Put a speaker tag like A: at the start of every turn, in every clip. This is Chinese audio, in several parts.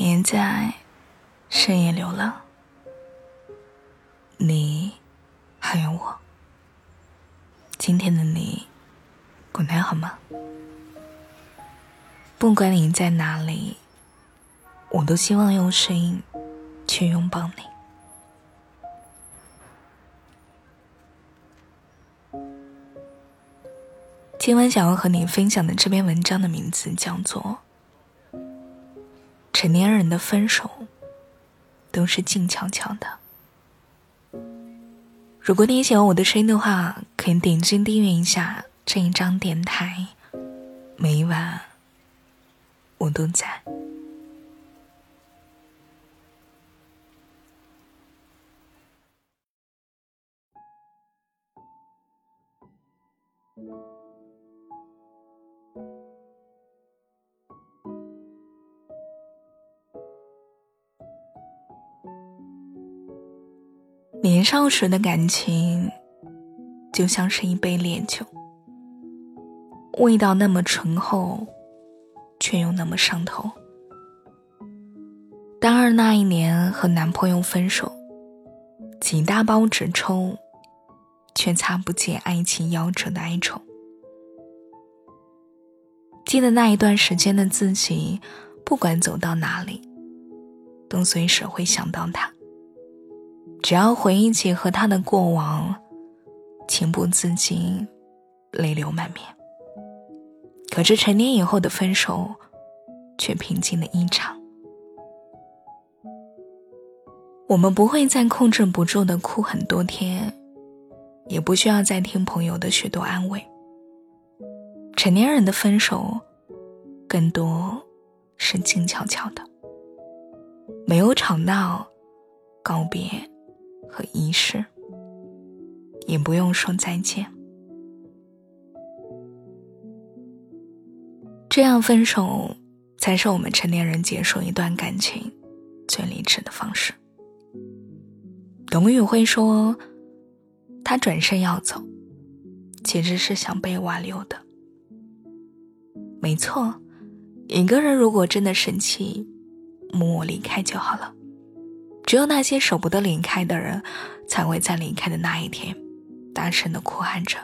A: 别在深夜流浪，你还有我。今天的你过得好吗？不管你在哪里，我都希望用声音去拥抱你。今晚想要和你分享的这篇文章的名字叫做。成年人的分手都是静悄悄的。如果你喜欢我的声音的话，可以点击订阅一下这一张电台，每晚我都在。年少时的感情，就像是一杯烈酒，味道那么醇厚，却又那么上头。大二那一年和男朋友分手，几大包纸抽，却擦不尽爱情夭折的哀愁。记得那一段时间的自己，不管走到哪里，都随时会想到他。只要回忆起和他的过往，情不自禁，泪流满面。可是成年以后的分手，却平静了一场。我们不会再控制不住的哭很多天，也不需要再听朋友的许多安慰。成年人的分手，更多是静悄悄的，没有吵闹，告别。和仪式，也不用说再见。这样分手，才是我们成年人结束一段感情最理智的方式。董宇辉说：“他转身要走，其实是想被挽留的。没错，一个人如果真的生气，默默离开就好了。”只有那些舍不得离开的人，才会在离开的那一天，大声的哭喊着：“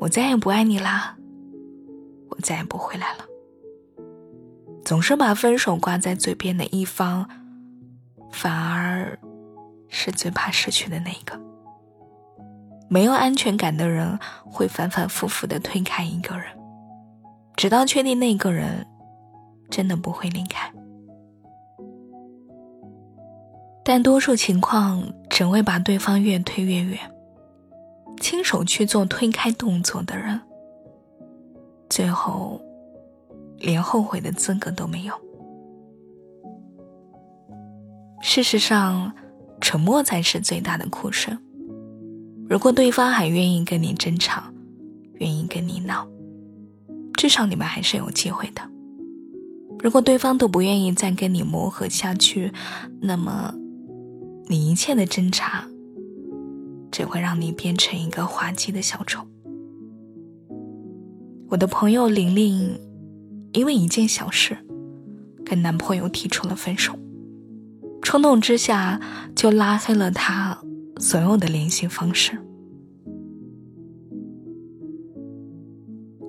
A: 我再也不爱你啦，我再也不回来了。”总是把分手挂在嘴边的一方，反而是最怕失去的那一个。没有安全感的人，会反反复复的推开一个人，直到确定那个人真的不会离开。但多数情况只会把对方越推越远。亲手去做推开动作的人，最后连后悔的资格都没有。事实上，沉默才是最大的哭声。如果对方还愿意跟你争吵，愿意跟你闹，至少你们还是有机会的。如果对方都不愿意再跟你磨合下去，那么。你一切的挣扎，只会让你变成一个滑稽的小丑。我的朋友玲玲，因为一件小事，跟男朋友提出了分手，冲动之下就拉黑了他所有的联系方式。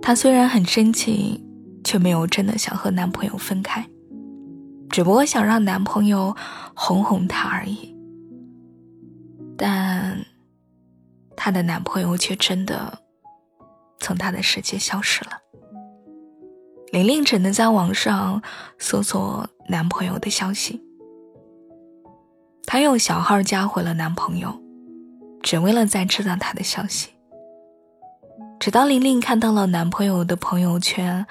A: 她虽然很生气，却没有真的想和男朋友分开，只不过想让男朋友哄哄她而已。但，她的男朋友却真的从她的世界消失了。玲玲只能在网上搜索男朋友的消息。她用小号加回了男朋友，只为了再知道他的消息。直到玲玲看到了男朋友的朋友圈，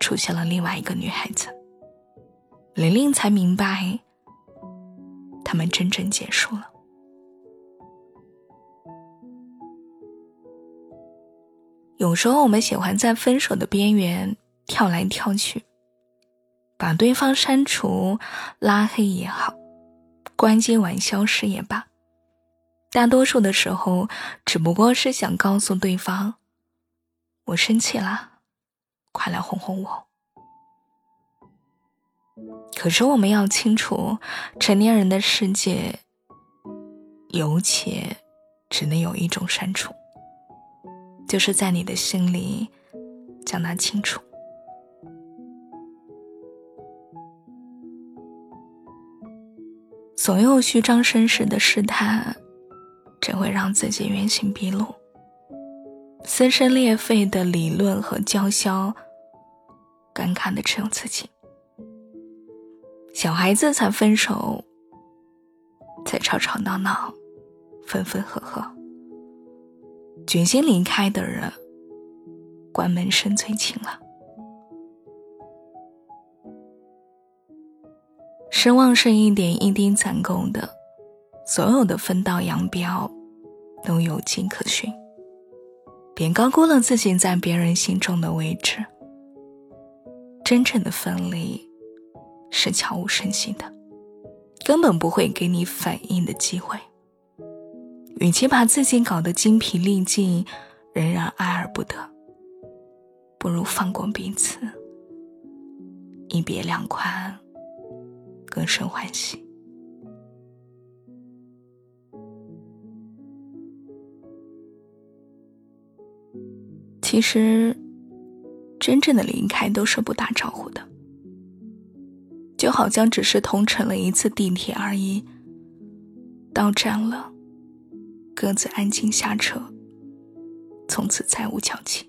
A: 出现了另外一个女孩子，玲玲才明白，他们真正结束了。有时候我们喜欢在分手的边缘跳来跳去，把对方删除、拉黑也好，关机玩消失也罢，大多数的时候只不过是想告诉对方：“我生气了，快来哄哄我。”可是我们要清楚，成年人的世界有且只能有一种删除，就是在你的心里将它清除。所有虚张声势的试探，只会让自己原形毕露；撕心裂肺的理论和叫嚣，尴尬的只有自己。小孩子才分手，才吵吵闹闹，分分合合；决心离开的人，关门声最轻了。失望是一点一滴攒够的，所有的分道扬镳都有迹可循。别高估了自己在别人心中的位置。真正的分离是悄无声息的，根本不会给你反应的机会。与其把自己搞得精疲力尽，仍然爱而不得，不如放过彼此，一别两宽。更生欢喜。其实，真正的离开都是不打招呼的，就好像只是同乘了一次地铁而已。到站了，各自安静下车，从此再无交集。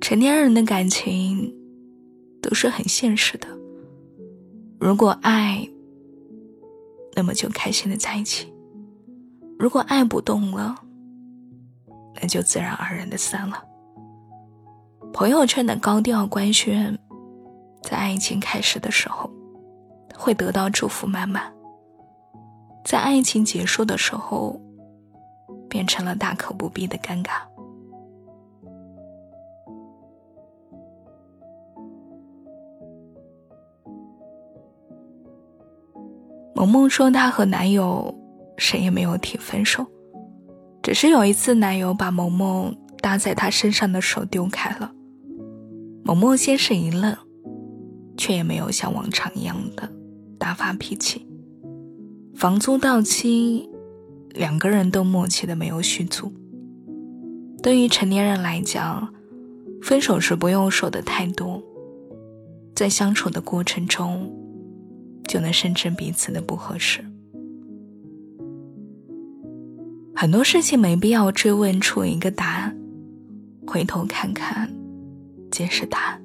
A: 成年人的感情都是很现实的。如果爱，那么就开心的在一起；如果爱不动了，那就自然而然的散了。朋友圈的高调官宣，在爱情开始的时候，会得到祝福满满；在爱情结束的时候，变成了大可不必的尴尬。萌萌说，她和男友谁也没有提分手，只是有一次，男友把萌萌搭在他身上的手丢开了。萌萌先是一愣，却也没有像往常一样的大发脾气。房租到期，两个人都默契的没有续租。对于成年人来讲，分手时不用说的太多，在相处的过程中。就能深知彼此的不合适。很多事情没必要追问出一个答案，回头看看，皆是答案。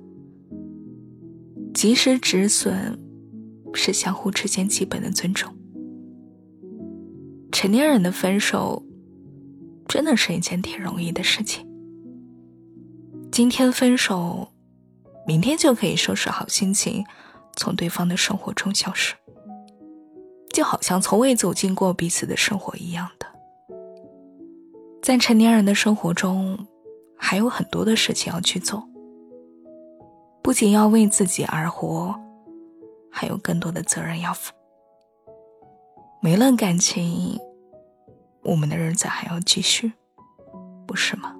A: 及时止损，是相互之间基本的尊重。成年人的分手，真的是一件挺容易的事情。今天分手，明天就可以收拾好心情。从对方的生活中消失，就好像从未走进过彼此的生活一样的。在成年人的生活中，还有很多的事情要去做，不仅要为自己而活，还有更多的责任要负。没了感情，我们的日子还要继续，不是吗？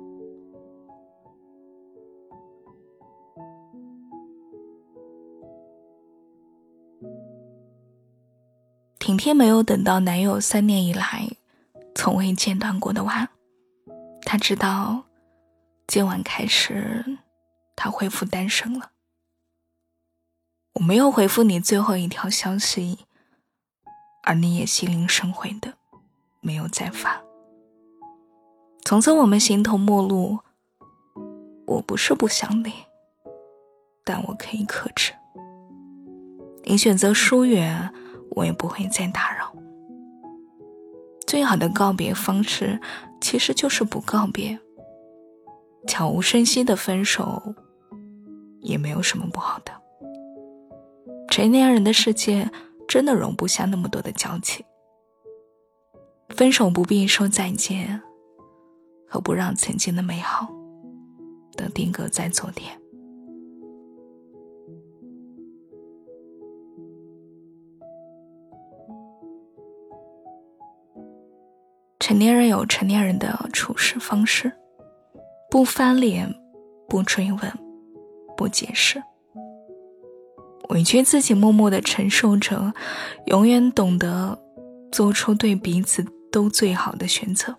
A: 婷婷没有等到男友三年以来从未间断过的晚，她知道今晚开始，她恢复单身了。我没有回复你最后一条消息，而你也心领神会的没有再发。从此我们形同陌路。我不是不想你，但我可以克制。你选择疏远。我也不会再打扰。最好的告别方式，其实就是不告别。悄无声息的分手，也没有什么不好的。成年人的世界，真的容不下那么多的交情。分手不必说再见，和不让曾经的美好，都定格在昨天。成年人有成年人的处事方式，不翻脸，不追问，不解释。委屈自己默默的承受着，永远懂得做出对彼此都最好的选择。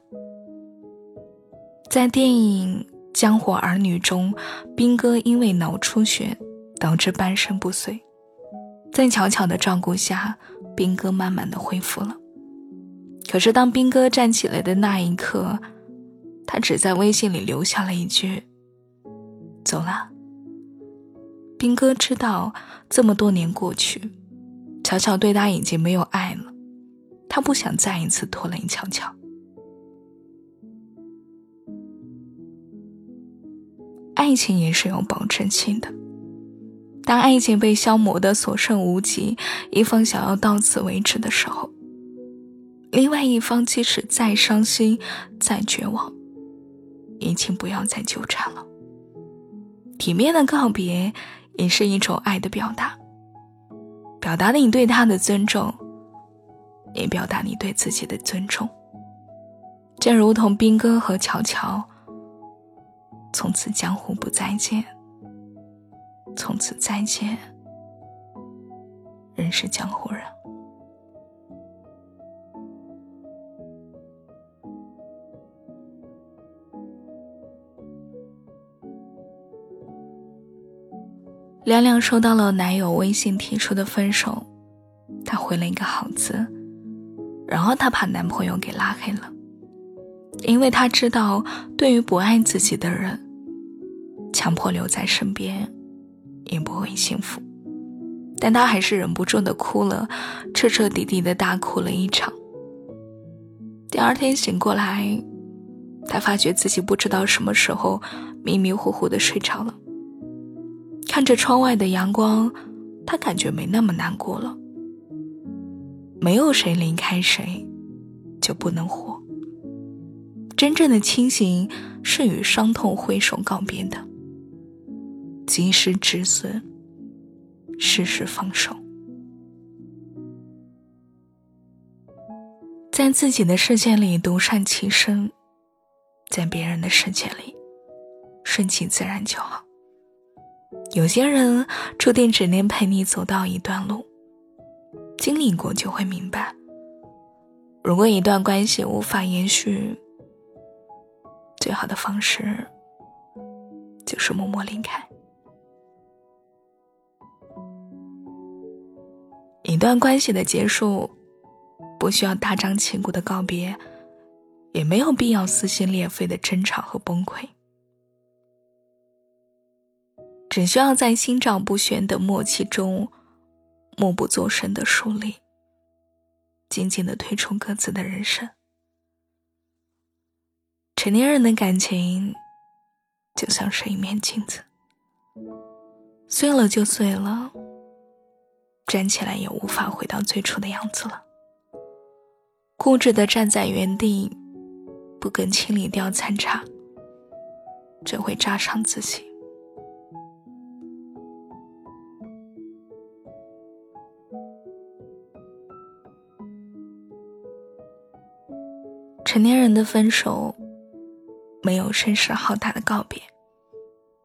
A: 在电影《江湖儿女》中，兵哥因为脑出血导致半身不遂，在巧巧的照顾下，兵哥慢慢的恢复了。可是当兵哥站起来的那一刻，他只在微信里留下了一句：“走了。”兵哥知道，这么多年过去，巧巧对他已经没有爱了，他不想再一次拖累巧巧。爱情也是有保质期的，当爱情被消磨的所剩无几，一方想要到此为止的时候，另外一方即使再伤心、再绝望，也请不要再纠缠了。体面的告别。也是一种爱的表达，表达了你对他的尊重，也表达你对自己的尊重。正如同兵哥和乔乔，从此江湖不再见，从此再见，仍是江湖人。亮亮收到了男友微信提出的分手，她回了一个好字，然后她把男朋友给拉黑了，因为她知道，对于不爱自己的人，强迫留在身边，也不会幸福。但她还是忍不住的哭了，彻彻底底的大哭了一场。第二天醒过来，她发觉自己不知道什么时候迷迷糊糊的睡着了。看着窗外的阳光，他感觉没那么难过了。没有谁离开谁，就不能活。真正的清醒是与伤痛挥手告别的，及时止损，适时放手。在自己的世界里独善其身，在别人的世界里顺其自然就好。有些人注定只能陪你走到一段路，经历过就会明白。如果一段关系无法延续，最好的方式就是默默离开。一段关系的结束，不需要大张旗鼓的告别，也没有必要撕心裂肺的争吵和崩溃。只需要在心照不宣的默契中，默不作声的疏离，静静的退出各自的人生。成年人的感情，就像是一面镜子，碎了就碎了，站起来也无法回到最初的样子了。固执的站在原地，不肯清理掉残渣，只会扎伤自己。成年人的分手，没有声势浩大的告别，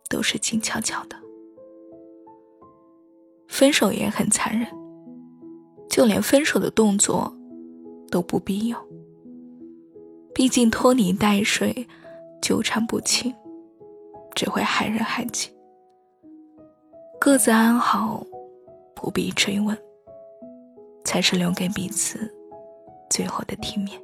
A: 都是静悄悄的。分手也很残忍，就连分手的动作都不必有。毕竟拖泥带水、纠缠不清，只会害人害己。各自安好，不必追问，才是留给彼此最后的体面。